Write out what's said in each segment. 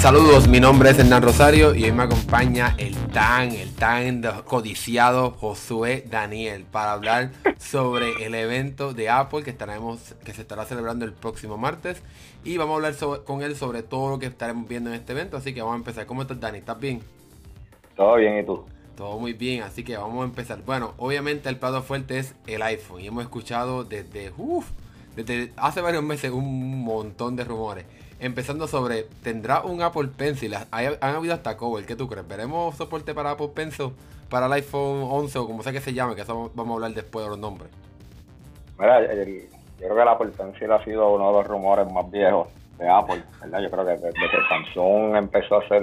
Saludos, mi nombre es Hernán Rosario y hoy me acompaña el tan, el tan codiciado Josué Daniel para hablar sobre el evento de Apple que estaremos, que se estará celebrando el próximo martes y vamos a hablar con él sobre todo lo que estaremos viendo en este evento, así que vamos a empezar. ¿Cómo estás Dani? ¿Estás bien? Todo bien, ¿y tú? Todo muy bien, así que vamos a empezar. Bueno, obviamente el plato fuerte es el iPhone y hemos escuchado desde, desde hace varios meses un montón de rumores. Empezando sobre, ¿tendrá un Apple Pencil? han habido hasta cover, ¿qué tú crees? ¿Veremos soporte para Apple Pencil para el iPhone 11 o como sea que se llame? Que eso vamos a hablar después de los nombres. Mira, yo creo que el Apple Pencil ha sido uno de los rumores más viejos de Apple, ¿verdad? Yo creo que desde que Samsung empezó a hacer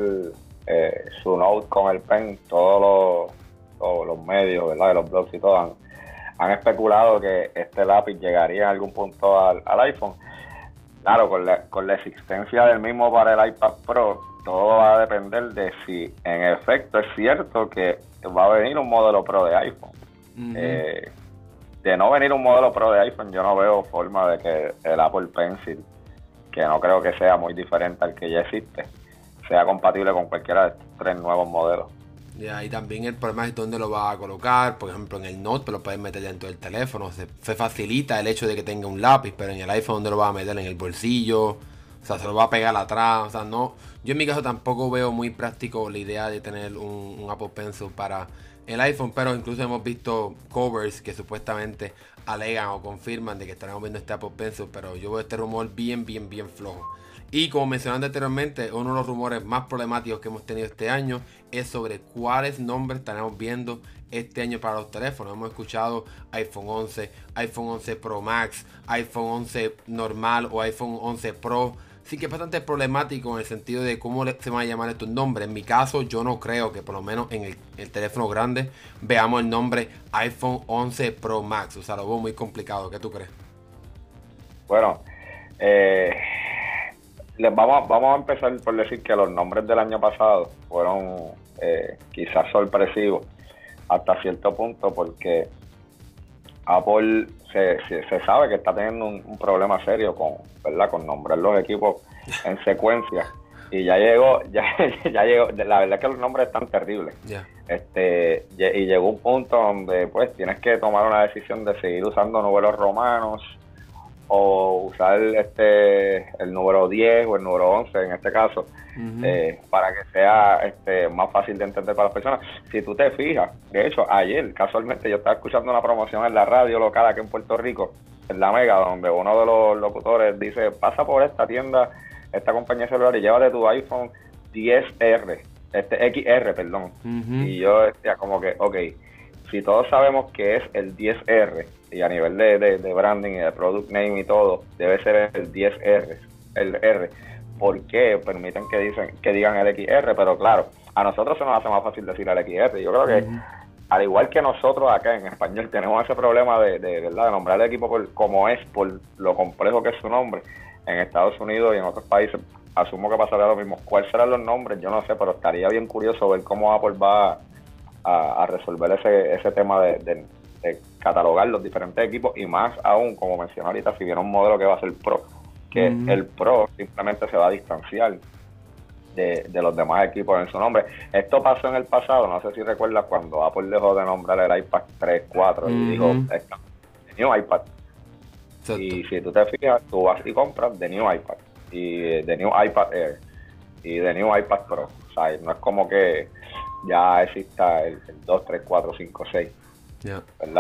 eh, su Note con el Pen, todos los, medios, ¿verdad? De los blogs y todo han, especulado que este lápiz llegaría en algún punto al, iPhone. Claro, con la, con la existencia del mismo para el iPad Pro, todo va a depender de si en efecto es cierto que va a venir un modelo Pro de iPhone. Eh, de no venir un modelo Pro de iPhone, yo no veo forma de que el Apple Pencil, que no creo que sea muy diferente al que ya existe, sea compatible con cualquiera de estos tres nuevos modelos. Y también el problema es dónde lo va a colocar. Por ejemplo, en el Note, pero lo puedes meter dentro del teléfono. Se, facilita el hecho de que tenga un lápiz, pero en el iPhone, ¿dónde lo va a meter? En el bolsillo. O sea, se lo va a pegar atrás. O sea, no. Yo en mi caso tampoco veo muy práctico la idea de tener un, Apple Pencil para el iPhone, pero incluso hemos visto covers que supuestamente alegan o confirman de que estaremos viendo este Apple Pencil, pero yo veo este rumor bien, bien, bien flojo. Y como mencioné anteriormente, uno de los rumores más problemáticos que hemos tenido este año es sobre cuáles nombres estaremos viendo este año para los teléfonos. Hemos escuchado iPhone 11, iPhone 11 Pro Max, iPhone 11 normal o iPhone 11 Pro. Sí que es bastante problemático en el sentido de cómo se van a llamar estos nombres. En mi caso, yo no creo que por lo menos en el, el teléfono grande veamos el nombre iPhone 11 Pro Max. O sea, lo veo muy complicado. ¿Qué tú crees? Bueno, eh, les vamos, vamos a empezar por decir que los nombres del año pasado fueron eh, quizás sorpresivos hasta cierto punto porque Apple se, se, sabe que está teniendo un, problema serio con, ¿verdad? con nombrar los equipos en secuencia y ya llegó, ya, ya llegó, la verdad es que los nombres están terribles. Este, y llegó un punto donde pues tienes que tomar una decisión de seguir usando números romanos o usar este el número 10 o el número 11 en este caso eh, para que sea este más fácil de entender para las personas. Si tú te fijas, de hecho ayer casualmente yo estaba escuchando una promoción en la radio local aquí en Puerto Rico, en la Mega, donde uno de los locutores dice, pasa por esta tienda, esta compañía celular y llévate tu iPhone 10R, este XR, perdón. Y yo decía como que, ok, si todos sabemos que es el 10R y a nivel de, de, branding y de product name y todo, debe ser el 10R, el R. ¿Por qué permiten que dicen que digan el XR? Pero claro, a nosotros se nos hace más fácil decir el XR. Yo creo que al igual que nosotros acá en español tenemos ese problema de, de, ¿verdad? de nombrar el equipo por, como es, por lo complejo que es su nombre, en Estados Unidos y en otros países asumo que pasaría lo mismo. ¿Cuáles serán los nombres? Yo no sé, pero estaría bien curioso ver cómo Apple va a, resolver ese, ese tema de, catalogar los diferentes equipos y más aún, como mencioné ahorita, si viene un modelo que va a ser Pro, que el Pro simplemente se va a distanciar de, los demás equipos en su nombre. Esto pasó en el pasado, no sé si recuerdas cuando Apple dejó de nombrar el iPad 3, 4 y dijo, The New iPad. Y si tú te fijas, tú vas y compras The New iPad y The New iPad Air y The New iPad Pro. O sea, no es como que ya exista el, 2, 3, 4, 5, 6.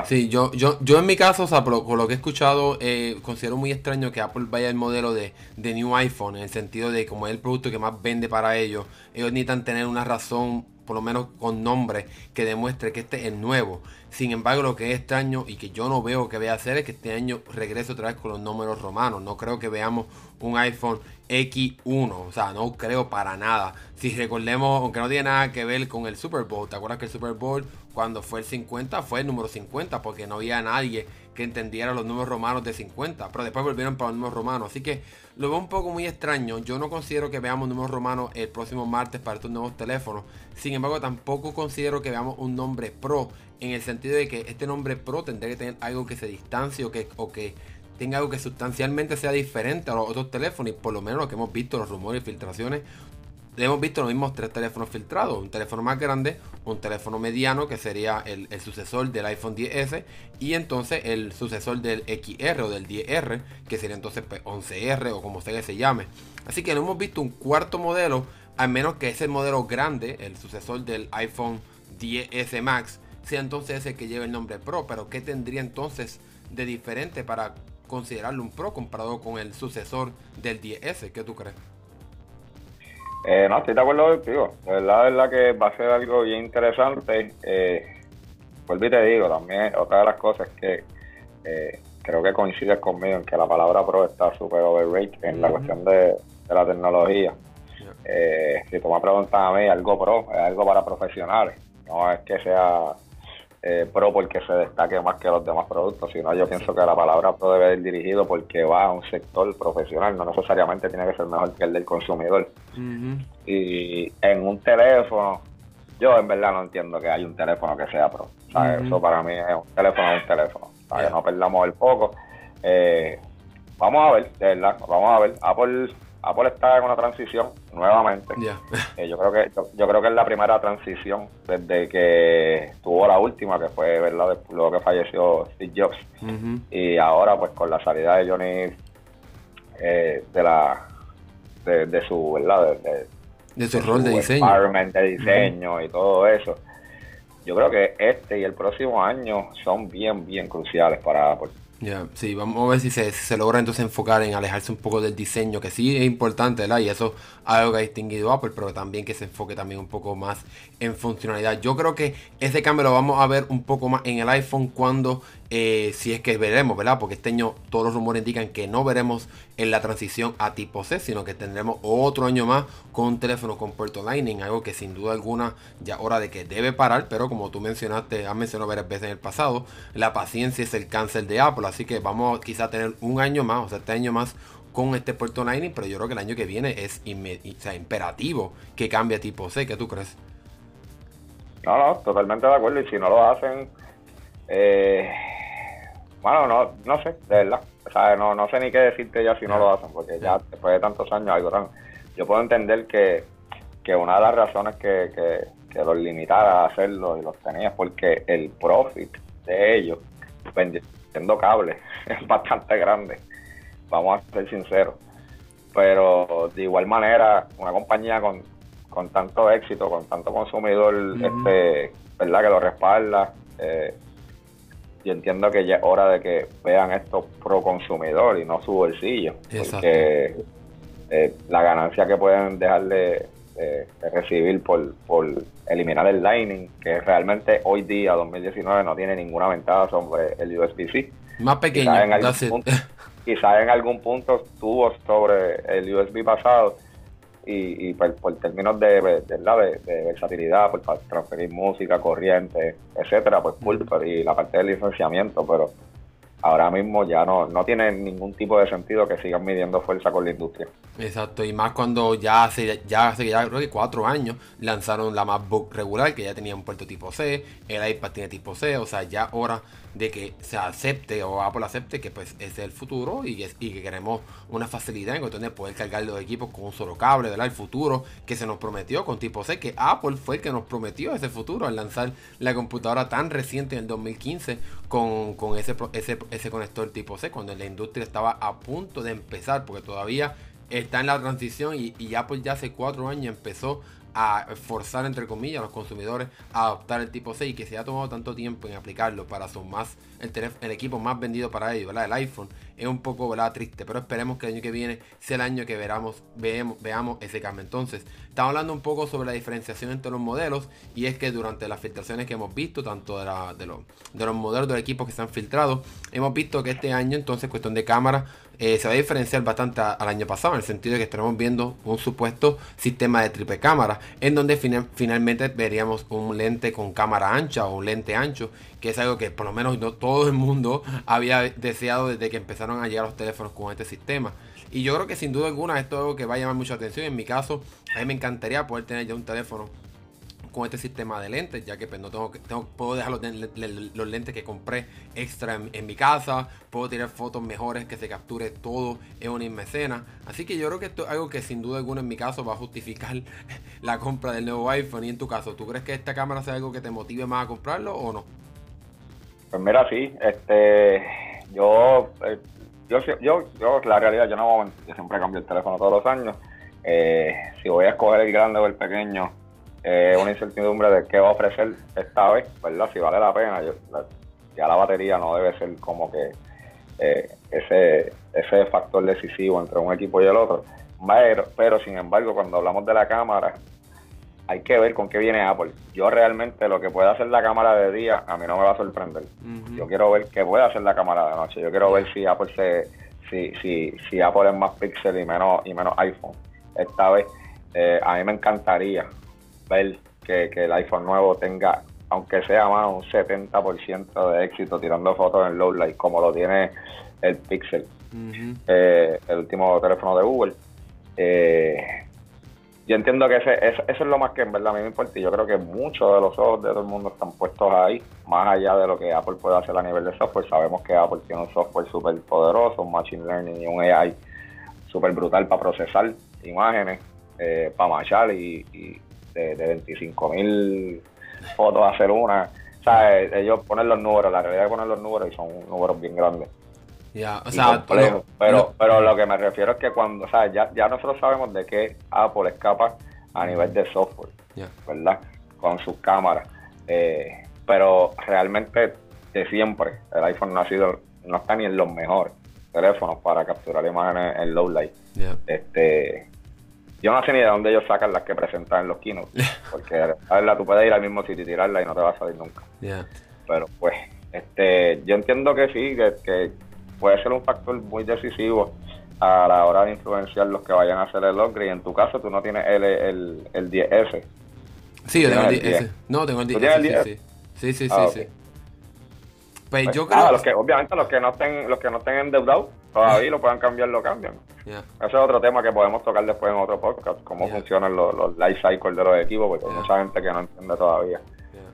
Sí, yo, yo, yo en mi caso, o sea, por lo, que he escuchado, eh, considero muy extraño que Apple vaya el modelo de, de New iPhone, en el sentido de como es el producto que más vende para ellos, ellos necesitan tener una razón, por lo menos con nombre, que demuestre que este es nuevo. Sin embargo, lo que es extraño y que yo no veo que vaya a hacer es que este año regrese otra vez con los números romanos. No creo que veamos un iPhone X1. O sea, no creo para nada. Si recordemos, aunque no tiene nada que ver con el Super Bowl, ¿te acuerdas que el Super Bowl cuando fue el 50 fue el número 50? Porque no había nadie que entendiera los números romanos de 50. Pero después volvieron para los números romanos. Así que lo veo un poco muy extraño. Yo no considero que veamos números romanos el próximo martes para estos nuevos teléfonos. Sin embargo, tampoco considero que veamos un nombre Pro. En el sentido de que este nombre Pro tendría que tener algo que se distancie o que, o que tenga algo que sustancialmente sea diferente a los otros teléfonos y por lo menos lo que hemos visto, los rumores y filtraciones, hemos visto los mismos tres teléfonos filtrados. Un teléfono más grande, un teléfono mediano que sería el, sucesor del iPhone 10S y entonces el sucesor del XR o del 10R que sería entonces 11R pues, o como sea que se llame. Así que no hemos visto un cuarto modelo, al menos que ese modelo grande, el sucesor del iPhone 10S Max, sea entonces ese que lleve el nombre Pro. Pero ¿qué tendría entonces de diferente para considerarlo un Pro comparado con el sucesor del 10S? ¿Qué tú crees? Eh, no, estoy de acuerdo contigo. La verdad, es la que va a ser algo bien interesante. Eh, vuelvo y te digo, también otra de las cosas que eh, creo que coincides conmigo en que la palabra pro está súper overrated en la cuestión de, la tecnología. Eh, si tú me preguntas a mí, algo pro es algo para profesionales. No es que sea eh, pro porque se destaque más que los demás productos, sino yo pienso que la palabra pro debe ir dirigido porque va a un sector profesional, no necesariamente tiene que ser mejor que el del consumidor. Y en un teléfono, yo en verdad no entiendo que hay un teléfono que sea pro. Eso para mí es un teléfono, es un teléfono. No perdamos el foco. Eh, vamos a ver, de verdad, vamos a ver. Apple Apple está en una transición nuevamente. Eh, yo creo que yo, creo que es la primera transición desde que tuvo la última, que fue verdad luego que falleció Steve Jobs. Y ahora, pues con la salida de Johnny eh, de la de, su verdad de, su rol de diseño, de diseño y todo eso. Yo creo que este y el próximo año son bien bien cruciales para Apple. Ya, sí, vamos a ver si se, logra entonces enfocar en alejarse un poco del diseño, que sí es importante, ¿verdad? Y eso es algo que ha distinguido Apple, pero también que se enfoque también un poco más en funcionalidad. Yo creo que ese cambio lo vamos a ver un poco más en el iPhone cuando eh, si es que veremos, ¿verdad? Porque este año todos los rumores indican que no veremos en la transición a tipo C, sino que tendremos otro año más con un teléfono con puerto Lightning, algo que sin duda alguna ya hora de que debe parar, pero como tú mencionaste, has mencionado varias veces en el pasado, la paciencia es el cáncer de Apple, así que vamos quizá a tener un año más, o sea, este año más con este puerto Lightning, pero yo creo que el año que viene es imperativo que cambie a tipo C, ¿qué tú crees? No, no, totalmente de acuerdo, y si no lo hacen... Eh bueno, no, no sé, de verdad. O sea, no, no sé ni qué decirte ya si no lo hacen, porque ya después de tantos años algo tan... Yo puedo entender que, una de las razones que, que, los limitara a hacerlo y los tenía es porque el profit de ellos vendiendo cables es bastante grande. Vamos a ser sinceros. Pero de igual manera, una compañía con, con tanto éxito, con tanto consumidor, este, ¿verdad? Que lo respalda. Eh, yo entiendo que ya es hora de que vean esto pro consumidor y no su bolsillo. Porque eh, la ganancia que pueden dejar de, recibir por, por eliminar el Lightning, que realmente hoy día, 2019, no tiene ninguna ventaja sobre el USB-C. Más pequeño. Quizás en, algún punto estuvo sobre el USB pasado y, y por, términos de, de, de, versatilidad, por, para transferir música, corriente, etcétera, pues y la parte del licenciamiento, pero ahora mismo ya no, no tiene ningún tipo de sentido que sigan midiendo fuerza con la industria. Exacto, y más cuando ya hace, ya hace ya creo que cuatro años lanzaron la MacBook regular, que ya tenía un puerto tipo C, el iPad tiene tipo C, o sea, ya hora de que se acepte o Apple acepte que pues es el futuro y, y que queremos una facilidad en cuestión de poder cargar los equipos con un solo cable, ¿verdad? El futuro que se nos prometió con tipo C, que Apple fue el que nos prometió ese futuro al lanzar la computadora tan reciente en el 2015 con, ese, ese, ese conector tipo C, cuando la industria estaba a punto de empezar, porque todavía está en la transición y, y Apple ya hace cuatro años empezó a forzar, entre comillas, a los consumidores a adoptar el tipo C y que se ha tomado tanto tiempo en aplicarlo para su más, el, el equipo más vendido para ellos, ¿verdad? El iPhone, es un poco ¿verdad? triste, pero esperemos que el año que viene sea el año que veramos, veamos, veamos ese cambio. Entonces, estamos hablando un poco sobre la diferenciación entre los modelos y es que durante las filtraciones que hemos visto, tanto de, la, de, los, de los modelos de los equipos que se han filtrado, hemos visto que este año, entonces, cuestión de cámara, eh, se va a diferenciar bastante al año pasado, en el sentido de que estaremos viendo un supuesto sistema de triple cámara, en donde finalmente veríamos un lente con cámara ancha o un lente ancho, que es algo que por lo menos todo el mundo había deseado desde que empezaron a llegar los teléfonos con este sistema. Y yo creo que sin duda alguna esto es algo que va a llamar mucha atención. En mi caso, a mí me encantaría poder tener ya un teléfono con este sistema de lentes, ya que pues, no tengo, tengo puedo dejar los, lentes que compré extra en, mi casa, puedo tirar fotos mejores que se capture todo en una misma escena. Así que yo creo que esto es algo que sin duda alguna en mi caso va a justificar la compra del nuevo iPhone. Y en tu caso, ¿tú crees que esta cámara sea algo que te motive más a comprarlo o no? Pues mira, sí, este, yo, eh, yo, yo, la realidad, yo no, yo siempre cambio el teléfono todos los años. Eh, si voy a escoger el grande o el pequeño, eh, una incertidumbre de qué va a ofrecer esta vez, ¿verdad? Si vale la pena, yo, la- ya la batería no debe ser como que eh, ese, ese factor decisivo entre un equipo y el otro. Pero, pero, sin embargo, cuando hablamos de la cámara, hay que ver con qué viene Apple. Yo realmente lo que puede hacer la cámara de día, a mí no me va a sorprender. Yo quiero ver qué puede hacer la cámara de noche. Yo quiero ver si Apple se, si, si, si Apple es más pixel y menos y menos iPhone. Esta vez, eh, a mí me encantaría ver que, que el iPhone nuevo tenga, aunque sea más un 70% de éxito tirando fotos en low light, como lo tiene el Pixel, eh, el último teléfono de Google. Eh, yo entiendo que ese, ese- eso es lo más que en verdad a mí me importa y yo creo que muchos de los ojos de todo el mundo están puestos ahí, más allá de lo que Apple puede hacer a nivel de software. Sabemos que Apple tiene un software súper poderoso, un Machine Learning y un AI súper brutal para procesar imágenes, eh, para machar y, y de, de 25 mil fotos hacer una. O sea, eh, ellos ponen los números, la realidad es poner los números y son números bien grandes Ya, o sea, complejo. lo- pero, lo- pero lo que me refiero es que cuando, o sea, ya, ya nosotros sabemos de qué Apple es capaz a nivel de software. ¿verdad? Con sus cámaras. Eh, pero realmente, de siempre, el iPhone no ha sido, no está ni en los mejores teléfonos para capturar imágenes en low light. Este, yo no sé ni de dónde ellos sacan las que presentan en los keynotes, porque a verla tú puedes ir al mismo sitio y tirarla y no te va a salir nunca pero pues este yo entiendo que sí que, que puede ser un factor muy decisivo a la hora de influenciar los que vayan a hacer el upgrade en tu caso tú no tienes el, el, el 10S Sí, yo tengo el ¿Tienes el 10. No, tengo el 10. ¿Tú tienes el sí, 10? sí, sí. Sí, sí, Ah, sí, sí. Pues Pues, yo nada, creo los que obviamente los que no estén los que no estén endeudados todavía lo puedan cambiar lo cambian. Ese es otro tema que podemos tocar después en otro podcast cómo Yeah. funcionan los, los life cycles de los equipos porque hay mucha gente que no entiende todavía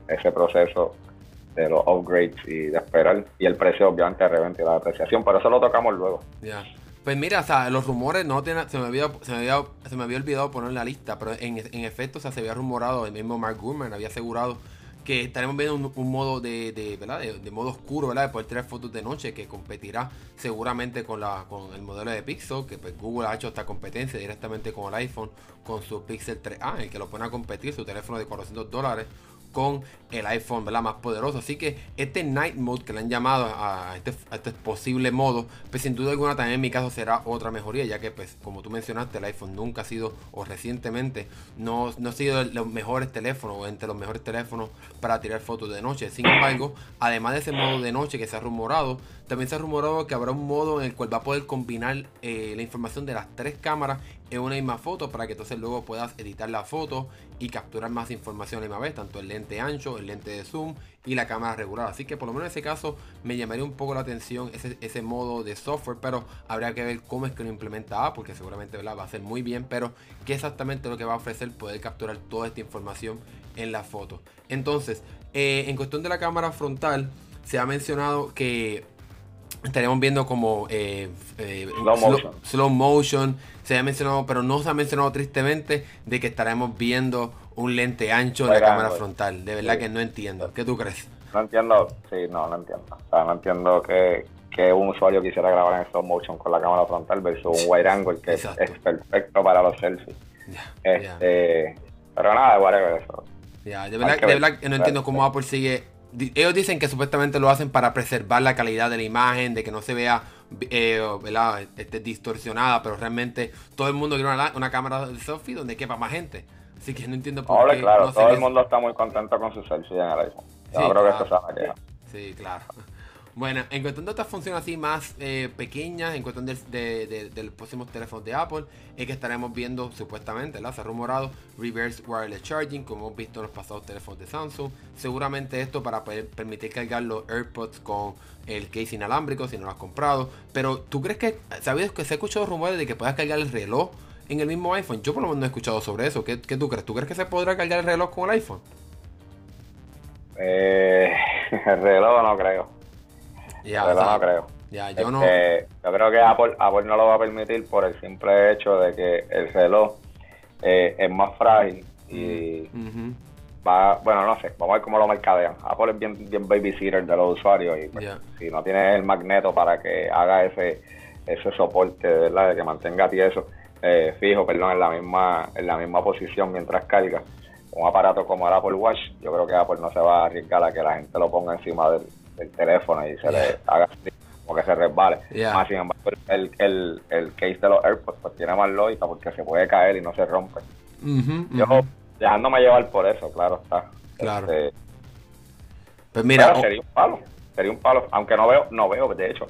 ese proceso de los upgrades y de esperar y el precio obviamente de reventa y la depreciación pero eso lo tocamos luego. Pues mira, o sea, los rumores no tienen, se me había, se me había, se me había olvidado poner en la lista, pero en, en efecto, o sea, se había rumorado, el mismo Mark Gurman había asegurado que estaremos viendo un, modo de, ¿verdad? De, modo oscuro. De poder tirar fotos de noche que competirá seguramente con la con el modelo de Pixel, que pues Google ha hecho esta competencia directamente con el iPhone, con su Pixel 3A, el que lo pone a competir, su teléfono de 400 dólares con el iPhone ¿verdad? más poderoso. Así que este Night Mode que le han llamado a este, a este posible modo, pues sin duda alguna también en mi caso será otra mejoría, ya que pues como tú mencionaste, el iPhone nunca ha sido, o recientemente, no, no ha sido los mejores teléfonos, o entre los mejores teléfonos para tirar fotos de noche. Sin embargo, además de ese modo de noche que se ha rumorado, también se ha rumorado que habrá un modo en el cual va a poder combinar eh, la información de las tres cámaras en una misma foto para que entonces luego puedas editar la foto y capturar más información a la misma vez, tanto el lente ancho, el lente de zoom y la cámara regular. Así que por lo menos en ese caso me llamaría un poco la atención ese, ese modo de software, pero habría que ver cómo es que lo implementa Apple, porque seguramente va a ser muy bien, pero qué exactamente lo que va a ofrecer poder capturar toda esta información en la foto. Entonces, eh, en cuestión de la cámara frontal, se ha mencionado que estaríamos viendo como eh, eh, Slow motion. slow motion, se ha mencionado, pero no se ha mencionado tristemente de que estaremos viendo un lente ancho en la cámara frontal. De verdad Sí. que no entiendo. ¿Qué tú crees? No entiendo, sí, no, no entiendo. O sea, no entiendo que, que un usuario quisiera grabar en stop motion con la cámara frontal versus un wide angle que es, perfecto para los selfies. Este, Pero nada, whatever eso. Ya, de verdad, de ver. verdad que no entiendo cómo Apple sigue. Ellos dicen que supuestamente lo hacen para preservar la calidad de la imagen, de que no se vea eh. Este, distorsionada, pero realmente todo el mundo quiere una, una cámara de selfie donde quepa más gente. Así que no entiendo por Hable qué. claro, no todo el mundo está muy contento con su selfie en el iPhone. Yo Sí, creo que claro. esto se va a quejar. Sí, claro. Bueno, en cuestión de funciones así más eh, pequeñas, en cuestión del, de, de- de los próximos teléfonos de Apple, es que estaremos viendo supuestamente. Se ha rumorado Reverse Wireless Charging, como hemos visto en los pasados teléfonos de Samsung. Seguramente esto para poder permitir cargar los AirPods con el case inalámbrico si no lo has comprado. Pero ¿tú crees que, sabes que se ha escuchado rumores de que puedas cargar el reloj en el mismo iPhone. Yo por lo menos no he escuchado sobre eso. ¿Qué, qué tú crees? ¿Tú crees que se podrá cargar el reloj con el iPhone? Eh, el reloj no creo. Ya, el reloj o sea, no creo. Ya, yo no. Este, yo creo que Apple, Apple no lo va a permitir por el simple hecho de que el reloj eh, es más frágil y va, bueno, no sé, vamos a ver cómo lo mercadean. Apple es bien, bien babysitter de los usuarios y pues, si no tiene el magneto para que haga ese ese soporte, ¿verdad? De que mantenga tieso, eh, fijo, perdón, en la misma en la misma posición mientras carga. Un aparato como el Apple Watch, yo creo que Apple no se va a arriesgar a que la gente lo ponga encima del, del teléfono y se le haga como que se resbale. Ya. Más sin embargo, el, el, el case de los AirPods pues tiene más lógica porque se puede caer y no se rompe. ujú, Yo ujú. dejándome llevar por eso, claro está. Claro. Este, Pues mira, sería un palo, sería un palo, aunque no veo, no veo, de hecho.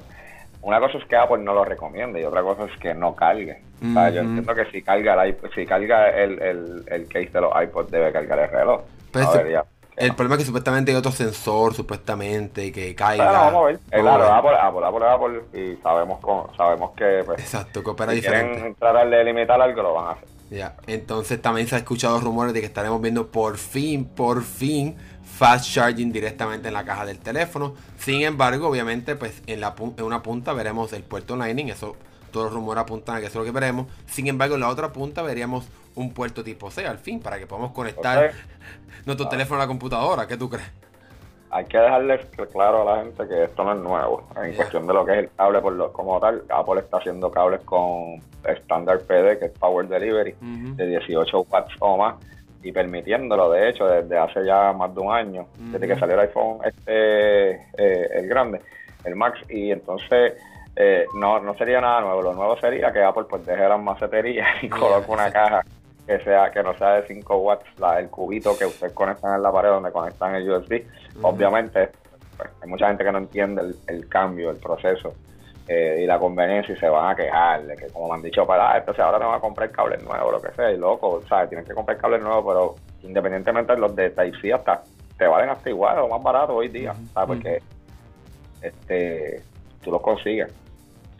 Una cosa es que Apple no lo recomiende y otra cosa es que no cargue. O sea, yo entiendo que si carga el, iPod- si carga el, el, el case de los iPods debe cargar el reloj. Pues No sí. debería. El problema es que supuestamente hay otro sensor, supuestamente, que Bueno, caiga. vamos a ver. Eh, claro, ver. Apple, Apple, Apple, Apple, y sabemos cómo, sabemos que pues, Exacto, que opera si diferente. quieren tratar de limitar algo lo van a hacer. Ya, entonces también se ha escuchado rumores de que estaremos viendo por fin, por fin, fast charging directamente en la caja del teléfono. Sin embargo, obviamente, pues en, la, en una punta veremos el puerto Lightning, eso todos los rumores apuntan a que eso es lo que veremos. Sin embargo, en la otra punta veríamos un puerto tipo C al fin, para que podamos conectar Entonces, nuestro teléfono a la computadora. ¿Qué tú crees? hay que dejarles claro a la gente que esto no es nuevo. En cuestión de lo que es el cable por lo, como tal, Apple está haciendo cables con estándar PD, que es Power Delivery, de 18 watts o más, y permitiéndolo, de hecho, desde hace ya más de un año, desde que salió el iPhone este eh, el grande, el Max, y entonces eh, no, no sería nada nuevo. Lo nuevo sería que Apple pues deje las maceterías y coloque una caja que sea que no sea de 5 watts, la, el cubito que ustedes conectan en la pared donde conectan el USB. Obviamente, pues, hay mucha gente que no entiende el, el cambio, el proceso eh, y la conveniencia y se van a quejar de que, como me han dicho, para, ah, entonces ahora te van a comprar cables nuevos, lo que sea, y loco, ¿sabes? Tienen que comprar cables nuevos, pero independientemente de los de Type-C, hasta te valen hasta igual o más barato hoy día, ¿sabes? Porque este, tú los consigues,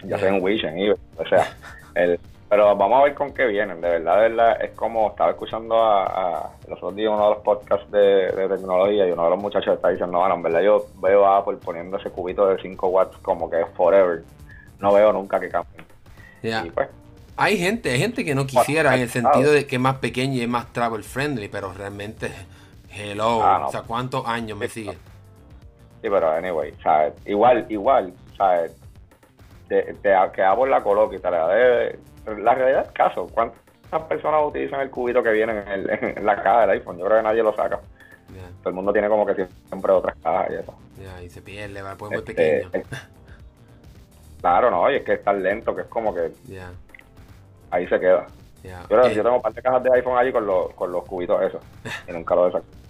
ya sea en Wish, en eBay, o sea, el, pero vamos a ver con qué vienen, de verdad, de verdad, es como estaba escuchando a, a los otros días uno de los podcasts de, de tecnología y uno de los muchachos está diciendo, bueno, en verdad yo veo a Apple poniendo ese cubito de 5 watts como que es forever, no veo nunca que cambie. Ya. Y pues, Hay gente, hay gente que no quisiera en el sentido de que es más pequeño y es más travel friendly, pero realmente, hello, Ah, no. o sea, ¿cuántos años me sigue? Sí, pero anyway, ¿sabes? Igual, igual, ¿sabes? Te, te- que Apple la coloque y la realidad es caso. ¿Cuántas personas utilizan el cubito que viene en, el- en la caja del iPhone? Yo creo que nadie lo saca. Todo el mundo tiene como que siempre otras cajas y eso. ya, y se pierde, va, pues muy Este, pequeño. claro, no, y es que es tan lento que es como que ahí se queda. Yo, creo- Eh, yo tengo un par de cajas de iPhone allí con los, con los cubitos esos. Y nunca lo he sacado.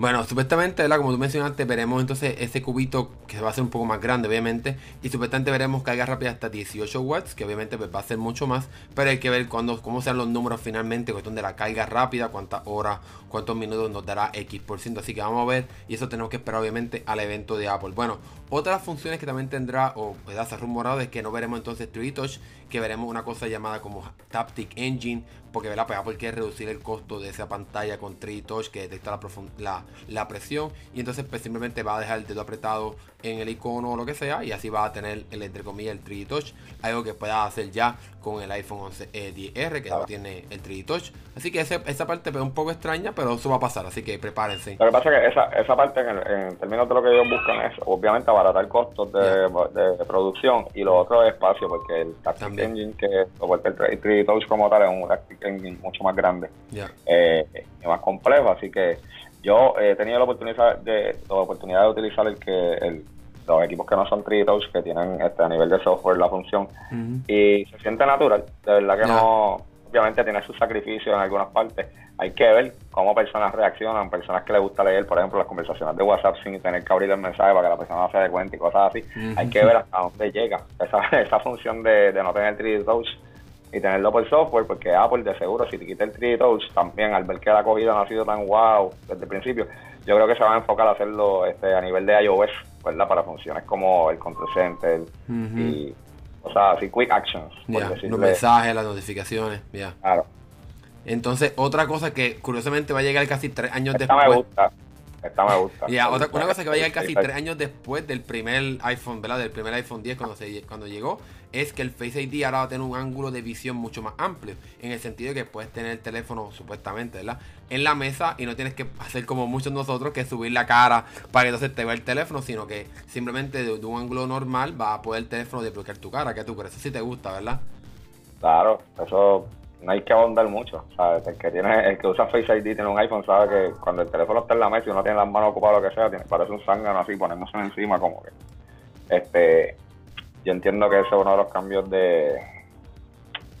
Bueno, supuestamente, ¿verdad? Como tú mencionaste, veremos entonces ese cubito que va a ser un poco más grande, obviamente. Y supuestamente veremos carga rápida hasta 18 watts, que obviamente pues, va a ser mucho más. Pero hay que ver cuándo, cómo sean los números finalmente, cuestión de la carga rápida, cuántas horas, cuántos minutos nos dará X por ciento. Así que vamos a ver. Y eso tenemos que esperar, obviamente, al evento de Apple. Bueno, otras funciones que también tendrá, o ¿verdad? se ha rumorado, es que no veremos entonces 3D Touch, que veremos una cosa llamada como Taptic Engine, porque ¿verdad? Pues Apple quiere reducir el costo de esa pantalla con 3D Touch que detecta la, la, la presión y entonces pues simplemente va a dejar el dedo apretado en el icono o lo que sea y así va a tener el entre comillas el 3D Touch, algo que pueda hacer ya con el iPhone 11 eh, 10R que no tiene el 3D Touch. Así que ese- esa parte pues, es un poco extraña, pero eso va a pasar, así que prepárense. Lo que pasa es que esa, esa parte, en, el- en términos de lo que ellos buscan, es obviamente abaratar costos de, de producción y lo otro es espacio, porque el Tactic También. Engine que soporta el 3D Touch como tal es un Tactic Engine mucho más grande eh, y más complejo, así que yo he tenido la oportunidad de, la oportunidad de utilizar el que el, los equipos que no son 3D Touch, que tienen este, a nivel de software la función, y se siente natural. De verdad que no, obviamente tiene sus sacrificios en algunas partes. Hay que ver cómo personas reaccionan, personas que les gusta leer, por ejemplo, las conversaciones de WhatsApp sin tener que abrir el mensaje para que la persona no se dé cuenta y cosas así. Hay que ver hasta dónde llega esa, esa función de, de no tener 3D Touch y tenerlo por software, porque Apple de seguro, si te quita el 3D Touch, también al ver que la acogida no ha sido tan wow desde el principio, yo creo que se va a enfocar a hacerlo este, a nivel de iOS, ¿verdad? Para funciones como el Control Center y o sea, así quick actions. los mensajes, las notificaciones, ya. Claro. Entonces, otra cosa que curiosamente va a llegar casi tres años Esta después. Me gusta. Esta me gusta. Ya, otra, una cosa que va a llegar casi tres años después del primer iPhone, ¿verdad? Del primer iPhone 10 cuando, se, cuando llegó, es que el Face ID ahora va a tener un ángulo de visión mucho más amplio. En el sentido de que puedes tener el teléfono, supuestamente, ¿verdad? En la mesa y no tienes que hacer como muchos nosotros, que subir la cara para que entonces te vea el teléfono, sino que simplemente de, un ángulo normal va a poder el teléfono desbloquear tu cara. que tú crees? Eso sí te gusta, ¿verdad? Claro, eso no hay que ahondar mucho. El que tiene, el que usa Face ID tiene un iPhone, sabe que cuando el teléfono está en la mesa y uno tiene las manos ocupadas lo que sea, tiene, parece un zángano así, ponemos encima como que. Este, yo entiendo que ese es uno de los cambios de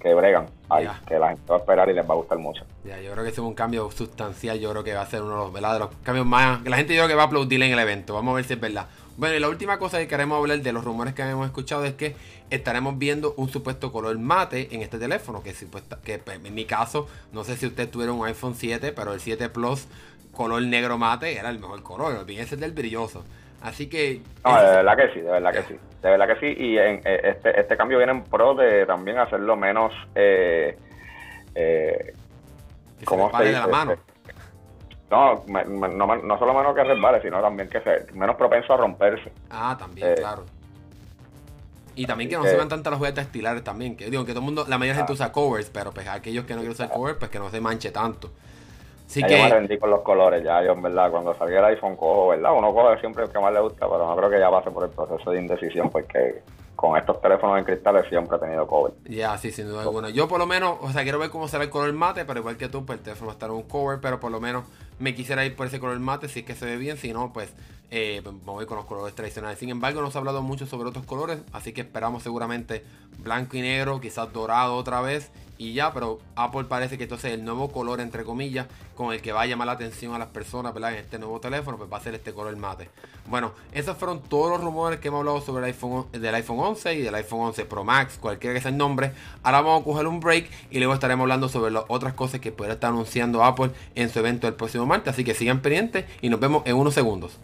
que bregan ahí, que la gente va a esperar y les va a gustar mucho. Ya, yo creo que ese es un cambio sustancial, yo creo que va a ser uno de los, ¿verdad? de los cambios más que la gente yo creo que va a aplaudir en el evento. Vamos a ver si es verdad. Bueno, y la última cosa que queremos hablar de los rumores que hemos escuchado es que estaremos viendo un supuesto color mate en este teléfono, que, supuesta, que pues, en mi caso, no sé si usted tuviera un iPhone 7, pero el 7 Plus color negro mate era el mejor color, es del brilloso. Así que... No, de verdad que sí, de verdad que sí. De verdad que sí. Y en, eh, este, este cambio viene en pro de también hacerlo menos... Eh, eh, ¿Cómo se, de la mano. No, no, no solo menos que resbale, sino también que sea menos propenso a romperse. Ah, también, eh, claro. Y también que no se vean tantas las juguetes estilares también. Que digo que todo el mundo, la mayoría de gente ah. usa covers, pero pues aquellos que no quieren usar covers, pues que no se manche tanto. Así que... Yo me rendí con los colores ya, yo en verdad, cuando salí el iPhone cojo, ¿verdad? Uno coge siempre el que más le gusta, pero no creo que ya pase por el proceso de indecisión, porque con estos teléfonos en cristales siempre he tenido cover. Ya, sí, sin duda alguna. Yo por lo menos, o sea, quiero ver cómo será el color mate, pero igual que tú, pues el teléfono va a estar en un cover, pero por lo menos me quisiera ir por ese color mate si es que se ve bien, si no, pues eh, me voy con los colores tradicionales. Sin embargo, no se ha hablado mucho sobre otros colores, así que esperamos seguramente blanco y negro, quizás dorado otra vez y ya, pero Apple parece que entonces el nuevo color, entre comillas, con el que va a llamar la atención a las personas, ¿verdad? En este nuevo teléfono, pues va a ser este color mate. Bueno, esos fueron todos los rumores que hemos hablado sobre el iPhone, del iPhone 11 y del iPhone 11 Pro Max, cualquiera que sea el nombre. Ahora vamos a coger un break y luego estaremos hablando sobre las otras cosas que puede estar anunciando Apple en su evento el próximo martes. Así que sigan pendientes y nos vemos en unos segundos.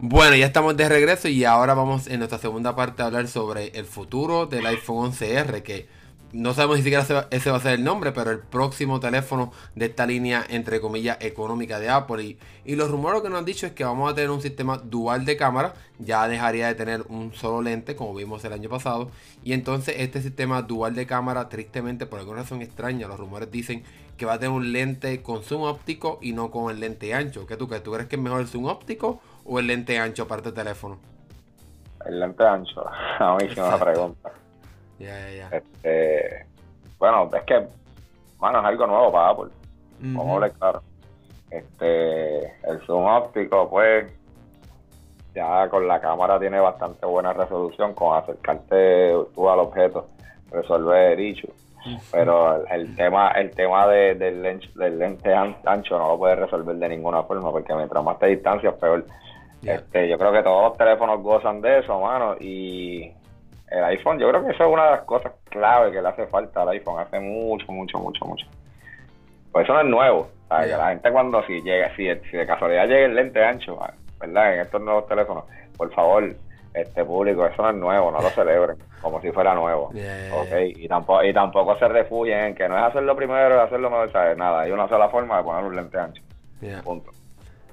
Bueno, ya estamos de regreso y ahora vamos en nuestra segunda parte a hablar sobre el futuro del iPhone 11R, que no sabemos ni siquiera ese va a ser el nombre, pero el próximo teléfono de esta línea, entre comillas, económica de Apple. Y, los rumores que nos han dicho es que vamos a tener un sistema dual de cámara, ya dejaría de tener un solo lente, como vimos el año pasado. Y entonces este sistema dual de cámara, tristemente, por alguna razón extraña, los rumores dicen que va a tener un lente con zoom óptico y no con el lente ancho. ¿Qué tú crees? ¿Tú crees que es mejor el zoom óptico o el lente ancho para tu teléfono? El lente ancho, a mí sí me pregunta. Ya, ya, ya. Este, bueno, es que, bueno, es algo nuevo para Apple. Vamos a claro. Este, el zoom óptico, pues, ya con la cámara tiene bastante buena resolución con acercarte tú al objeto, resolver dicho. Pero el, tema el tema de, del, lente, del lente ancho no lo puedes resolver de ninguna forma, porque mientras más te distancias, peor. Este, yo creo que todos los teléfonos gozan de eso, mano, y el iPhone, yo creo que eso es una de las cosas clave que le hace falta al iPhone, hace mucho, mucho, mucho, mucho. Pues eso no es nuevo, la gente cuando si llega, si, de casualidad llega el lente ancho, ¿verdad? En estos nuevos teléfonos, por favor, este público, eso no es nuevo, no lo celebren como si fuera nuevo. Y tampoco y tampoco se refugien en que no es hacerlo primero, es hacerlo mejor, ¿sabes? Nada, hay una sola forma de poner un lente ancho. Punto.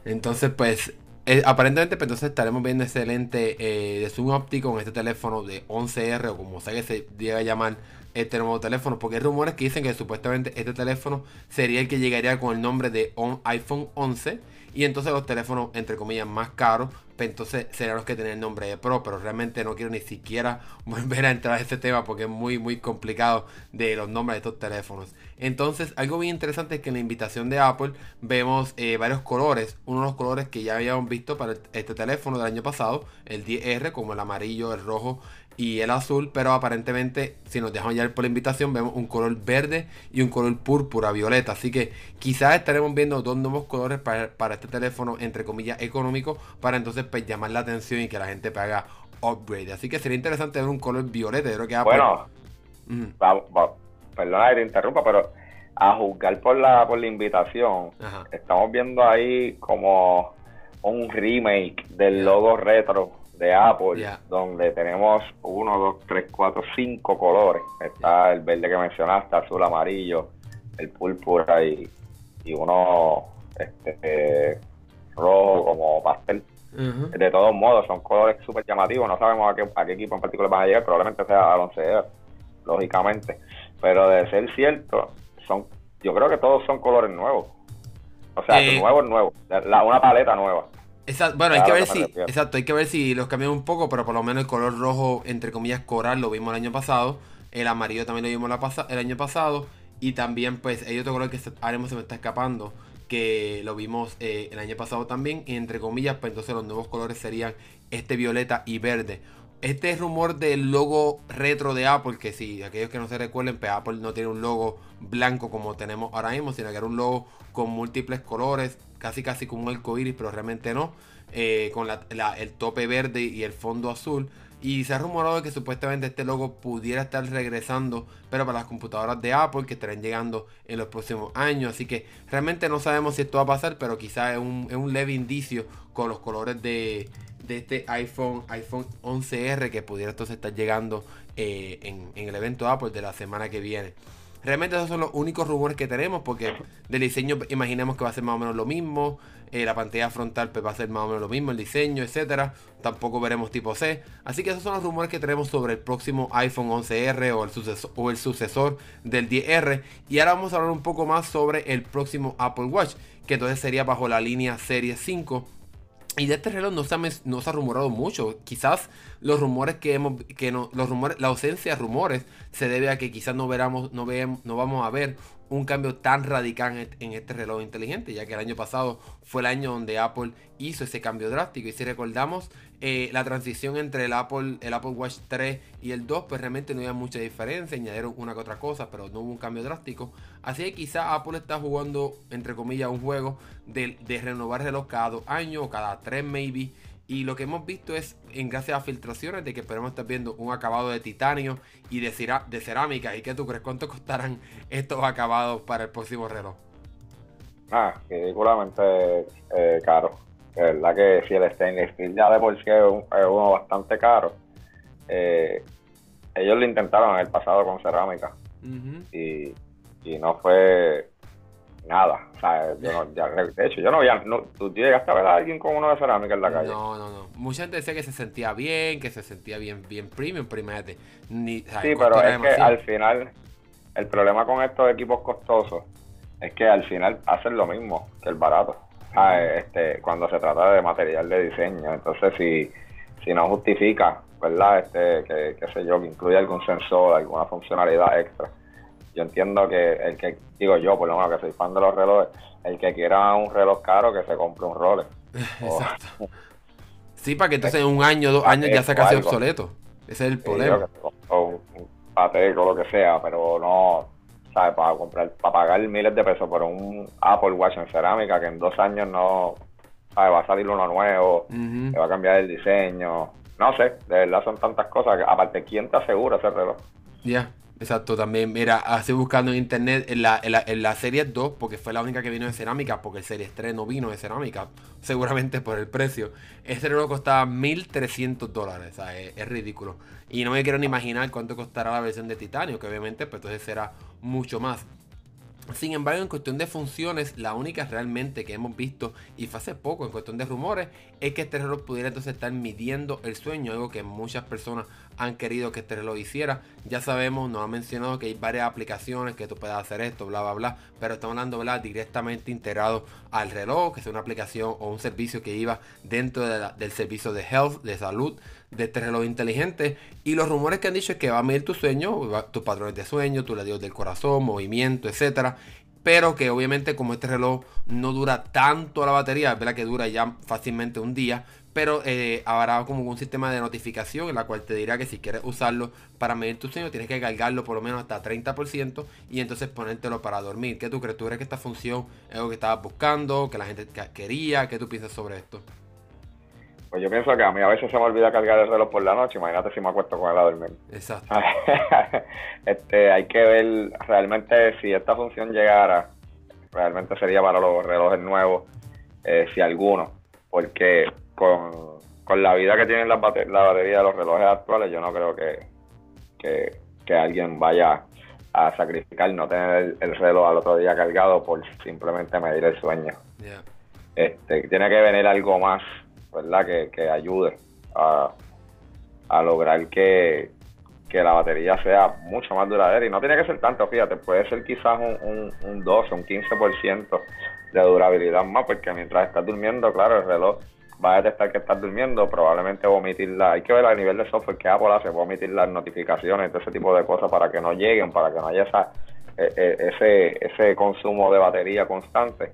Entonces, pues, eh, aparentemente, pues, entonces estaremos viendo ese lente eh, de zoom óptico en este teléfono de 11R o como sea que se llega a llamar este nuevo teléfono. Porque hay rumores que dicen que supuestamente este teléfono sería el que llegaría con el nombre de iPhone 11. Y entonces los teléfonos, entre comillas, más caros pues entonces serían los que tienen el nombre de Pro, pero realmente no quiero ni siquiera volver a entrar a este tema porque es muy muy complicado de los nombres de estos teléfonos. Entonces, algo bien interesante es que en la invitación de Apple vemos eh, varios colores, uno de los colores que ya habíamos visto para este teléfono del año pasado, el 10R, como el amarillo, el rojo y el azul, pero aparentemente si nos dejamos ya por la invitación vemos un color verde y un color púrpura, violeta, así que quizás estaremos viendo dos nuevos colores para, para este teléfono entre comillas económico para entonces pues, llamar la atención y que la gente haga upgrade, así que sería interesante ver un color violeta, yo creo que Bueno, perdona que te interrumpa, pero a juzgar por la, por la invitación, estamos viendo ahí como un remake del logo retro de Apple, donde tenemos uno, dos, tres, cuatro, cinco colores. Está el verde que mencionaste, azul, amarillo, el púrpura y, y uno este, rojo como pastel. De todos modos, son colores súper llamativos. No sabemos a qué, a qué equipo en particular van a llegar. Probablemente sea al 11 lógicamente. Pero de ser cierto, son yo creo que todos son colores nuevos. O sea, eh, nuevos, nuevos. una paleta nueva. Bueno, hay que ver si, exacto, hay que ver si los cambian un poco, pero por lo menos el color rojo, entre comillas, coral, lo vimos el año pasado. El amarillo también lo vimos la el año pasado. Y también, pues, hay otro color que haremos se me está escapando, que lo vimos eh, el año pasado también. Y entre comillas, pues entonces los nuevos colores serían este violeta y verde. Este rumor del logo retro de Apple, que si aquellos que no se recuerden, pues Apple no tiene un logo blanco como tenemos ahora mismo, sino que era un logo con múltiples colores, casi casi como un arco iris, pero realmente no, eh, con el tope verde y el fondo azul. Y se ha rumorado que supuestamente este logo pudiera estar regresando, pero para las computadoras de Apple que estarán llegando en los próximos años. Así que realmente no sabemos si esto va a pasar, pero quizás es un, es un leve indicio con los colores de, este iPhone, iPhone 11R que pudiera entonces estar llegando eh, en, en, el evento Apple de la semana que viene. Realmente esos son los únicos rumores que tenemos porque del diseño imaginemos que va a ser más o menos lo mismo. Eh, la pantalla frontal pues, va a ser más o menos lo mismo, el diseño, etcétera. Tampoco veremos tipo C. Así que esos son los rumores que tenemos sobre el próximo iPhone 11R o el, sucesor, o el sucesor del 10R. Y ahora vamos a hablar un poco más sobre el próximo Apple Watch, que entonces sería bajo la línea Serie 5 y de este reloj no se, ha, no se ha rumorado mucho. Quizás los rumores que hemos, que no, los rumores, la ausencia de rumores se debe a que quizás no veramos, no no vamos a ver un cambio tan radical en este reloj inteligente, ya que el año pasado fue el año donde Apple hizo ese cambio drástico. Y si recordamos eh, la transición entre el Apple, el Apple Watch 3 y el 2, pues realmente no había mucha diferencia, añadieron una que otra cosa, pero no hubo un cambio drástico. Así que quizá Apple está jugando, entre comillas, un juego de, renovar el reloj cada dos años o cada tres maybe. Y lo que hemos visto es, en gracias a filtraciones, de que esperamos estar viendo un acabado de titanio y de, de cerámica. ¿Y qué tú crees? ¿Cuánto costarán estos acabados para el próximo reloj? Ah, ridículamente eh, caro. Es verdad que si el stainless steel ya de por sí es, uno bastante caro, eh, ellos lo intentaron en el pasado con cerámica y, y no fue nada. Sea, yo no, ya, de hecho, yo no había. No, ¿Tú llegaste a ver a alguien con uno de cerámica en la calle? No, no, no. Mucha gente decía que se sentía bien, que se sentía bien, bien premium, primete. Ni, sí, pero es que al final, el problema con estos equipos costosos es que al final hacen lo mismo que el barato. este, cuando se trata de material de diseño. Entonces, si, si no justifica, ¿verdad? Este, que, qué sé yo, que incluye algún sensor, alguna funcionalidad extra yo entiendo que el que, digo yo, por lo menos que soy fan de los relojes, el que quiera un reloj caro, que se compre un Rolex. Exacto. Sí, para que entonces en un año, dos años ya se casi obsoleto. Ese es el problema. O un, pateco, lo que sea, pero no, ¿sabes? Para comprar, para pagar miles de pesos por un Apple Watch en cerámica que en dos años no, ¿sabes? Va a salir uno nuevo, que va a cambiar el diseño. No sé, de verdad son tantas cosas que, aparte, ¿quién te asegura ese reloj? Ya. Exacto, también, mira, así buscando en internet en la, en, la, serie 2, porque fue la única que vino de cerámica, porque el serie 3 no vino de cerámica, seguramente por el precio. Este reloj costaba 1300 dólares, o sea, es, ridículo. Y no me quiero ni imaginar cuánto costará la versión de titanio, que obviamente pues entonces será mucho más. Sin embargo, en cuestión de funciones, la única realmente que hemos visto, y fue hace poco en cuestión de rumores, es que este reloj pudiera entonces estar midiendo el sueño, algo que muchas personas han querido que este reloj hiciera. Ya sabemos, nos ha mencionado que hay varias aplicaciones que tú puedes hacer esto, bla, bla, bla, pero estamos hablando ¿verdad? directamente integrado al reloj, que es una aplicación o un servicio que iba dentro del servicio de health, de salud de este reloj inteligente. Y los rumores que han dicho es que va a medir tu sueño, tus patrones de sueño, tus latidos del corazón, movimiento, etcétera. Pero que obviamente como este reloj no dura tanto la batería, es verdad que dura ya fácilmente un día, pero eh, habrá como un sistema de notificación en la cual te dirá que si quieres usarlo para medir tu sueño tienes que cargarlo por lo menos hasta 30% y entonces ponértelo para dormir. ¿Qué tú crees? ¿Tú crees que esta función es algo que estabas buscando, que la gente quería? ¿Qué tú piensas sobre esto? Pues yo pienso que a mí a veces se me olvida cargar el reloj por la noche, imagínate si me acuesto con él a dormir. Exacto. este, hay que ver realmente si esta función llegara, realmente sería para los relojes nuevos, eh, si alguno, porque con, la vida que tienen la, la batería de los relojes actuales, yo no creo que, que, alguien vaya a sacrificar no tener el, reloj al otro día cargado por simplemente medir el sueño. Este, tiene que venir algo más ¿verdad? Que, ayude a, lograr que, la batería sea mucho más duradera. Y no tiene que ser tanto, fíjate, puede ser quizás un, un, un 12, un 15% de durabilidad más, porque mientras estás durmiendo, claro, el reloj va a detectar que estás durmiendo, probablemente va a omitir la, hay que ver a nivel de software que Apple hace, va a omitir las notificaciones, todo ese tipo de cosas para que no lleguen, para que no haya esa ese, ese consumo de batería constante.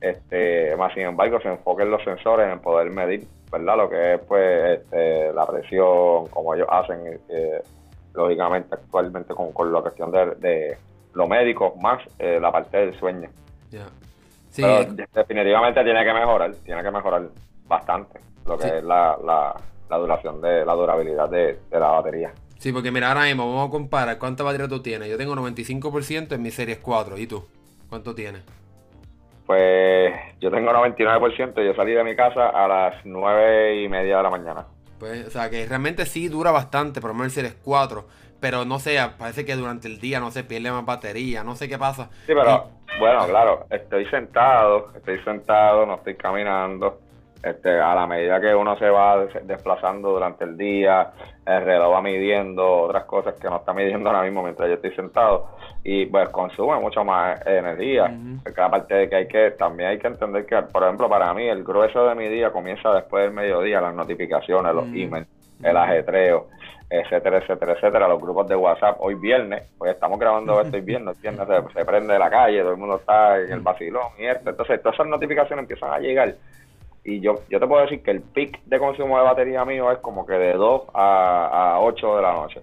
este Más sin embargo, se enfoca en los sensores, en poder medir, ¿verdad? Lo que es pues este, la presión, como ellos hacen, eh, lógicamente, actualmente con, con la cuestión de, de lo médico, más eh, la parte del sueño. definitivamente tiene que mejorar, tiene que mejorar bastante lo que es la, la, duración de la durabilidad de la batería. Sí, porque mira, ahora mismo vamos a comparar cuánta batería tú tienes. Yo tengo 95% en mi Series 4. ¿Y tú? ¿Cuánto tienes? Pues yo tengo 99%. Yo salí de mi casa a las 9 y media de la mañana. Pues, o sea, que realmente sí dura bastante, por lo menos el Series 4. Pero no sé, parece que durante el día no se pierde más batería, no sé qué pasa. Sí, pero bueno, claro, estoy sentado, estoy sentado, no estoy caminando este, a la medida que uno se va desplazando durante el día, el reloj va midiendo otras cosas que no está midiendo ahora mismo mientras yo estoy sentado y pues consume mucho más energía. aparte de que hay que, también hay que entender que, por ejemplo, para mí el grueso de mi día comienza después del mediodía, las notificaciones, los emails, el ajetreo, etcétera, etcétera, etcétera, los grupos de WhatsApp. Hoy viernes, pues estamos grabando esto hoy viernes, viernes se, se, prende la calle, todo el mundo está en el vacilón y esto. Entonces, todas esas notificaciones empiezan a llegar y yo, yo te puedo decir que el pic de consumo de batería mío es como que de 2 a, a 8 de la noche.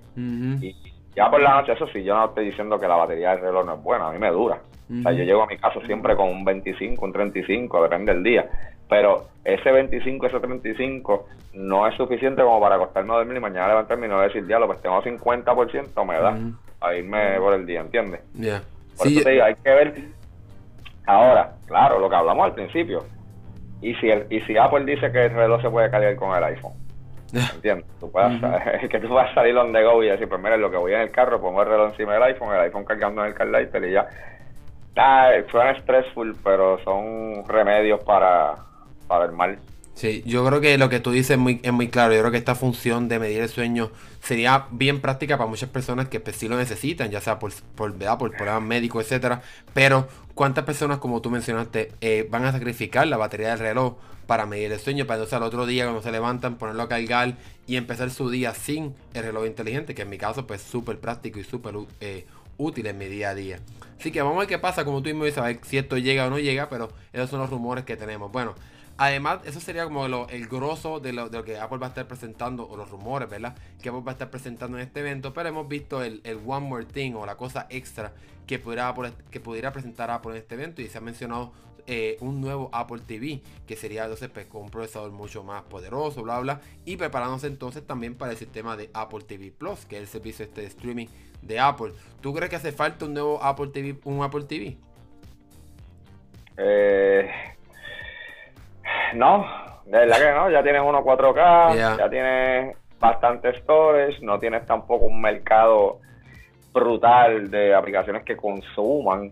Y ya por la noche, eso sí, yo no estoy diciendo que la batería del reloj no es buena, a mí me dura. O sea, yo llego a mi casa siempre con un 25, un 35, depende del día. Pero ese 25, ese 35 no es suficiente como para acostarme a dormir y mañana levantarme y no decir, diablo, pues tengo 50%, me da a irme por el día, ¿entiendes? Por eso te digo, hay que ver. Ahora, claro, lo que hablamos al principio, y si, el, y si Apple dice que el reloj se puede cargar con el iPhone, ¿entiendes? Tú puedes, que tú vas a salir on the go y decir, pues mira, lo que voy en el carro, pongo el reloj encima del iPhone, el iPhone cargando en el car y ya. Está, suena stressful, pero son remedios para, para el mal. Sí, yo creo que lo que tú dices es muy, es muy claro. Yo creo que esta función de medir el sueño sería bien práctica para muchas personas que pues, sí lo necesitan, ya sea por, por, por problemas médicos, etcétera. Pero, ¿cuántas personas, como tú mencionaste, eh, van a sacrificar la batería del reloj para medir el sueño? Para entonces al otro día, cuando se levantan, ponerlo a cargar y empezar su día sin el reloj inteligente, que en mi caso, pues súper práctico y súper eh, útil en mi día a día. Así que vamos a ver qué pasa, como tú mismo dices, a ver si esto llega o no llega, pero esos son los rumores que tenemos. Bueno. Además, eso sería como el grosso de lo, que Apple va a estar presentando, o los rumores, ¿verdad? Que Apple va a estar presentando en este evento. Pero hemos visto el, One More Thing o la cosa extra que pudiera, que pudiera presentar Apple en este evento. Y se ha mencionado eh, un nuevo Apple TV, que sería entonces pues, con un procesador mucho más poderoso, bla, bla. Y preparándose entonces también para el sistema de Apple TV Plus, que es el servicio este de streaming de Apple. ¿Tú crees que hace falta un nuevo Apple TV, un Apple TV? Eh no, de verdad que no, ya tienes uno 4K, ya tienes bastantes stores, no tienes tampoco un mercado brutal de aplicaciones que consuman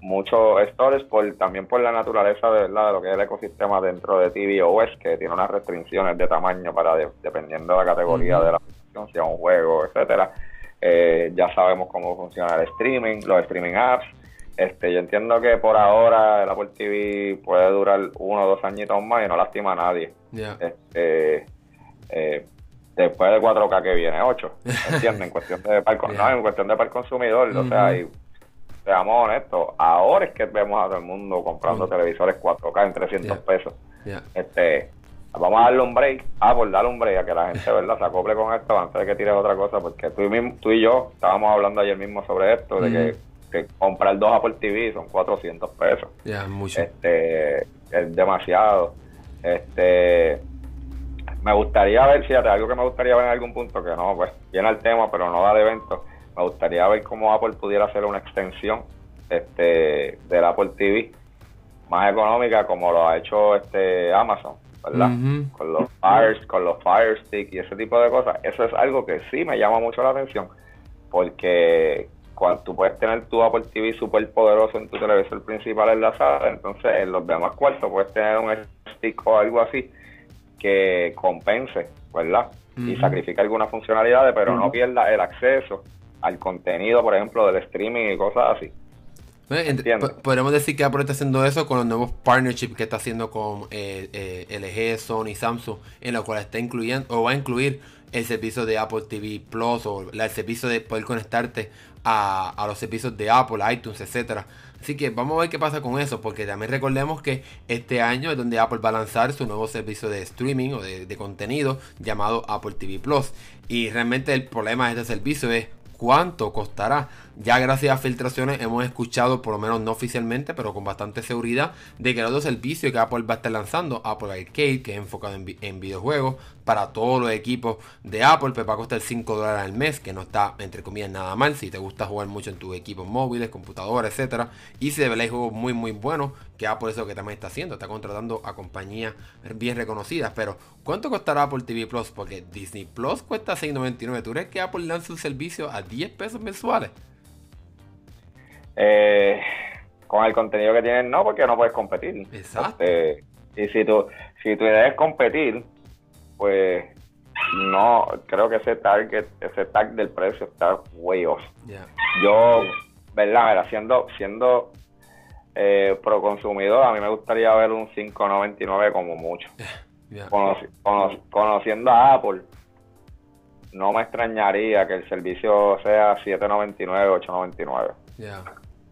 muchos stores por también por la naturaleza de, ¿verdad? de lo que es el ecosistema dentro de tvOS que tiene unas restricciones de tamaño para dependiendo de la categoría de la aplicación, sea un juego, etcétera. Eh, ya sabemos cómo funciona el streaming, los streaming apps, este, yo entiendo que por ahora el Apple TV puede durar uno o dos añitos más y no lastima a nadie. Este, eh, después de 4K que viene 8, ¿entiendes? En cuestión de par, no, en cuestión de par consumidor, o sea, y, seamos honestos, ahora es que vemos a todo el mundo comprando televisores 4K en 300 pesos. Este, vamos a darle un break, Apple, darle un break a que la gente, ¿verdad?, se acople con esto antes de que tires otra cosa, porque tú y, tú y yo estábamos hablando ayer mismo sobre esto, de que que comprar dos Apple TV son 400 pesos. Ya, mucho. Este, es demasiado. Este, me gustaría ver, fíjate, algo que me gustaría ver en algún punto, que no, pues viene al tema, pero no da de evento, me gustaría ver cómo Apple pudiera hacer una extensión este del Apple TV más económica como lo ha hecho este Amazon, ¿verdad? Con los Fire, con los Fire Stick y ese tipo de cosas. Eso es algo que sí me llama mucho la atención porque cuando tú puedes tener tu Apple TV súper poderoso en tu televisor principal en la sala, entonces en los demás cuartos puedes tener un stick o algo así que compense, ¿verdad? Y sacrifique algunas funcionalidades, pero no pierda el acceso al contenido, por ejemplo, del streaming y cosas así. Podemos decir que Apple está haciendo eso con los nuevos partnerships que está haciendo con eh, eh, LG, Sony, Samsung, en lo cual está incluyendo o va a incluir el servicio de Apple TV Plus o el servicio de poder conectarte a, a los servicios de Apple, iTunes, etcétera. Así que vamos a ver qué pasa con eso, porque también recordemos que este año es donde Apple va a lanzar su nuevo servicio de streaming o de, de contenido llamado Apple TV Plus. Y realmente el problema de este servicio es cuánto costará. Ya gracias a filtraciones hemos escuchado, por lo menos no oficialmente, pero con bastante seguridad, de que el otro servicio que Apple va a estar lanzando, Apple Arcade, que es enfocado en, videojuegos, para todos los equipos de Apple, pues va a costar 5 dólares al mes, que no está, entre comillas, nada mal, si te gusta jugar mucho en tus equipos móviles, computadoras, etcétera. Y si de hay juegos muy, muy buenos, que Apple es lo que también está haciendo, está contratando a compañías bien reconocidas. Pero, ¿cuánto costará Apple TV Plus? Porque Disney Plus cuesta 6.99. ¿Tú crees que Apple lanza un servicio a 10 pesos mensuales? Eh, con el contenido que tienen, no, porque no puedes competir. Exacto. Este, y si tu, si tu idea es competir, pues no, creo que ese target, ese tag del precio está way off. Yo, ¿verdad? siendo, siendo eh, pro consumidor, a mí me gustaría ver un 5.99 como mucho. conociendo a Apple, no me extrañaría que el servicio sea 7.99, 8.99.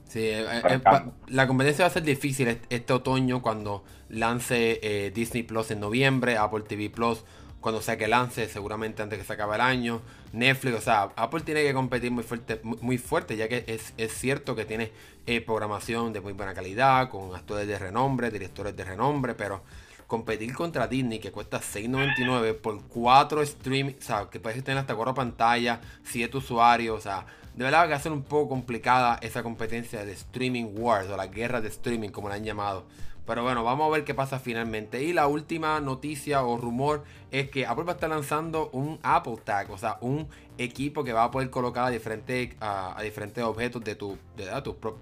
Sí, eh, eh, la competencia va a ser difícil este, otoño cuando lance eh, Disney Plus en noviembre, Apple TV Plus cuando sea que lance, seguramente antes que se acabe el año, Netflix, o sea, Apple tiene que competir muy fuerte, muy, fuerte ya que es, cierto que tiene programación de muy buena calidad, con actores de renombre, directores de renombre, pero competir contra Disney que cuesta 6.99 por 4 streams, o sea, que puedes tener hasta 4 pantallas, 7 usuarios, o sea, de verdad que va a ser un poco complicada esa competencia de streaming wars o la guerra de streaming como la han llamado. Pero bueno, vamos a ver qué pasa finalmente. Y la última noticia o rumor es que Apple va a estar lanzando un Apple Tag, o sea, un equipo que va a poder colocar a diferentes, a, diferentes objetos de tu, de,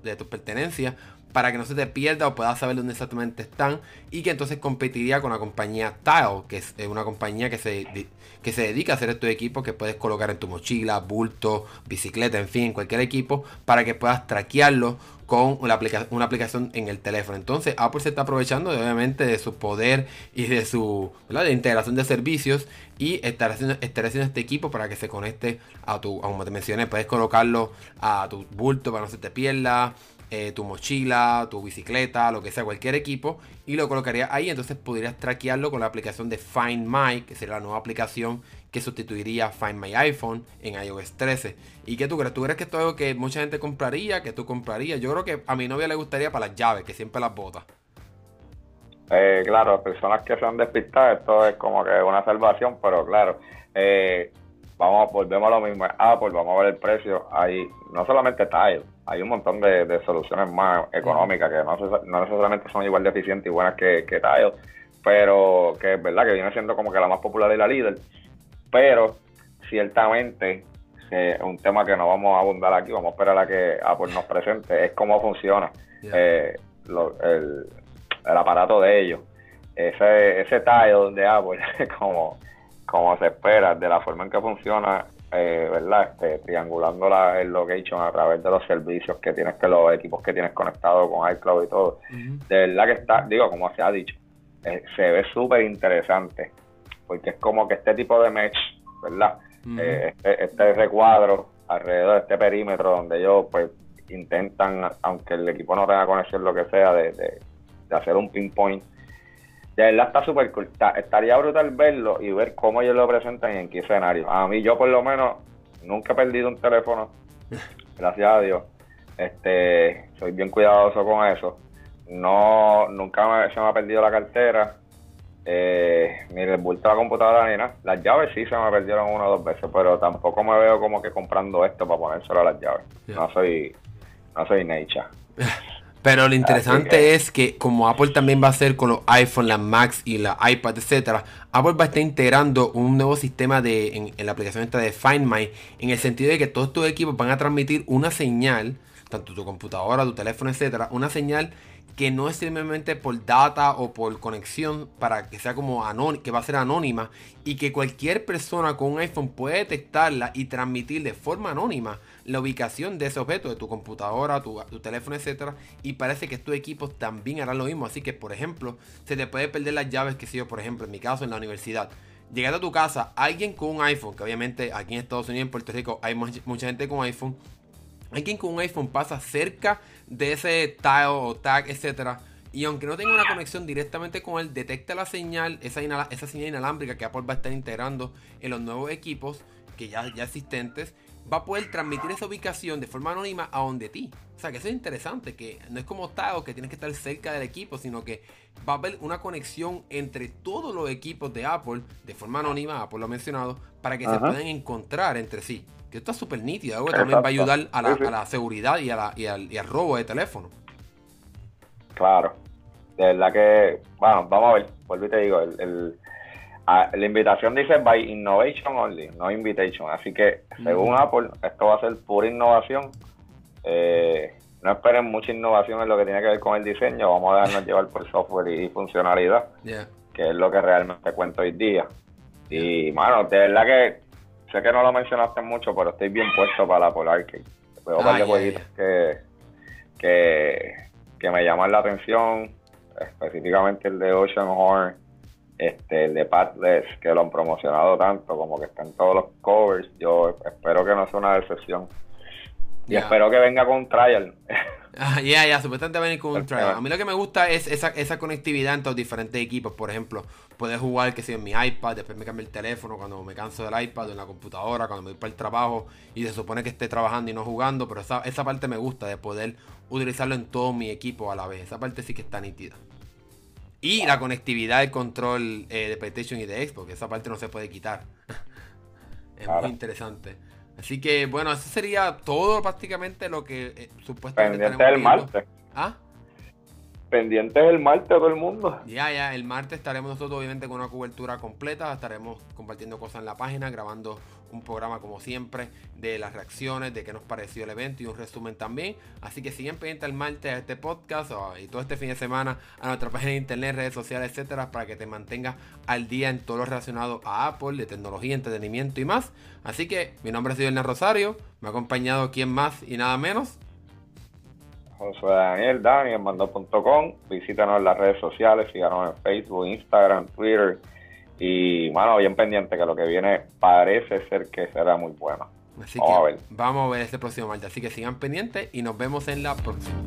de tus pertenencias para que no se te pierda o puedas saber dónde exactamente están y que entonces competiría con la compañía Tile, que es una compañía que se, que se dedica a hacer estos equipos que puedes colocar en tu mochila, bulto, bicicleta, en fin, cualquier equipo para que puedas traquearlo con una, aplicación en el teléfono. Entonces Apple se está aprovechando obviamente de su poder y de su de integración de servicios y estar haciendo, estar haciendo este equipo para que se conecte a tu, como te mencioné, puedes colocarlo a tu bulto para no se te pierda eh, tu mochila, tu bicicleta, lo que sea, cualquier equipo, y lo colocarías ahí. Entonces podrías traquearlo con la aplicación de Find My, que sería la nueva aplicación que sustituiría Find My iPhone en iOS 13. ¿Y qué tú crees? ¿Tú crees que esto es algo que mucha gente compraría, que tú comprarías? Yo creo que a mi novia le gustaría para las llaves, que siempre las bota. Eh, claro, personas que se han despistado, esto es como que una salvación, pero claro, eh, vamos, volvemos a lo mismo, Apple, vamos a ver el precio, ahí no solamente Tile, hay un montón de, soluciones más económicas que no, no, necesariamente son igual de eficientes y buenas que, que Tile, pero que es verdad que viene siendo como que la más popular y la líder, pero ciertamente es un tema que no vamos a abundar aquí, vamos a esperar a que Apple nos presente, es cómo funciona eh, el, aparato de ellos. Ese, ese tile de Apple, como, como se espera, de la forma en que funciona, eh, ¿verdad? Este, triangulando la, el location a través de los servicios que tienes, que los equipos que tienes conectados con iCloud y todo. De verdad que está, digo, como se ha dicho, eh, se ve súper interesante, porque es como que este tipo de mesh, ¿verdad? Eh, este, este, recuadro alrededor de este perímetro donde ellos, pues, intentan, aunque el equipo no tenga conexión, lo que sea, de, de, de hacer un pinpoint de verdad está súper cool. estaría brutal verlo y ver cómo ellos lo presentan y en qué escenario. A mí, yo por lo menos, nunca he perdido un teléfono. Gracias a Dios. Este, soy bien cuidadoso con eso. No, nunca se me ha perdido la cartera. Eh, ni el bulto de la computadora ni nada. Las llaves sí se me perdieron una o dos veces, pero tampoco me veo como que comprando esto para ponérselo a las llaves. No soy, no soy nature. Pero lo interesante es que como Apple también va a hacer con los iPhone, las Macs y la iPad, etcétera, Apple va a estar integrando un nuevo sistema de en, la aplicación esta de Find My, en el sentido de que todos tus equipos van a transmitir una señal, tanto tu computadora, tu teléfono, etcétera, una señal que no es simplemente por data o por conexión para que sea como que va a ser anónima y que cualquier persona con un iPhone puede detectarla y transmitir de forma anónima la ubicación de ese objeto, de tu computadora, tu, teléfono, etcétera, y parece que estos equipos también harán lo mismo, así que por ejemplo, se te puede perder las llaves que si yo, por ejemplo, en mi caso en la universidad, llegando a tu casa, alguien con un iPhone, que obviamente aquí en Estados Unidos, en Puerto Rico hay mucha gente con iPhone, alguien con un iPhone pasa cerca de ese tile o tag, etcétera. Y aunque no tenga una conexión directamente con él, detecta la señal, esa, esa señal inalámbrica que Apple va a estar integrando en los nuevos equipos que ya, ya existentes, va a poder transmitir esa ubicación de forma anónima a donde ti. O sea que eso es interesante, que no es como Tag que tienes que estar cerca del equipo, sino que va a haber una conexión entre todos los equipos de Apple de forma anónima, Apple lo ha mencionado, para que se puedan encontrar entre sí. Que está súper nítido, algo que también va a ayudar a la, seguridad y, a y, al, robo de teléfono. Claro, de verdad que, bueno, vamos a ver, vuelvo y te digo, el, la invitación dice by innovation only, no invitation, así que según Apple, esto va a ser pura innovación. Eh, no esperen mucha innovación en lo que tiene que ver con el diseño, vamos a dejarnos llevar por software y funcionalidad, que es lo que realmente cuento hoy día. Y, bueno, de verdad que sé que no lo mencionaste mucho, pero estoy bien puesto para la Polar Arcade. Veo ah, jueguitos que, que, me llaman la atención, específicamente el de Ocean Horn, este, el de Pathless, que lo han promocionado tanto, como que están todos los covers. Yo espero que no sea una decepción. Y espero que venga con un trial. Ah, ya, ya, supuestamente venir con un trial. A mí lo que me gusta es esa, esa conectividad entre los diferentes equipos. Por ejemplo, poder jugar, que sea en mi iPad, después me cambio el teléfono cuando me canso del iPad o en la computadora, cuando me voy para el trabajo y se supone que esté trabajando y no jugando. Pero esa, esa parte me gusta, de poder utilizarlo en todo mi equipo a la vez. Esa parte sí que está nítida. Y la conectividad del control eh, de PlayStation y de Xbox, esa parte no se puede quitar. es muy interesante. Así que bueno, eso sería todo prácticamente lo que eh, supuestamente Pendiente del martes. ¿Ah? Pendientes el martes todo el mundo. Ya, ya, el martes estaremos nosotros obviamente con una cobertura completa, estaremos compartiendo cosas en la página, grabando un programa como siempre de las reacciones, de qué nos pareció el evento y un resumen también. Así que siguen pendientes el martes a este podcast y todo este fin de semana a nuestra página de internet, redes sociales, etcétera, para que te mantengas al día en todo lo relacionado a Apple, de tecnología, entretenimiento y más. Así que mi nombre es Daniel Rosario, me ha acompañado quien más y nada menos. José Daniel, danielmando.com. Visítanos en las redes sociales, síganos en Facebook, Instagram, Twitter y, bueno, bien pendiente que lo que viene parece ser que será muy bueno. vamos a ver. Vamos a ver este próximo martes. Así que sigan pendientes y nos vemos en la próxima.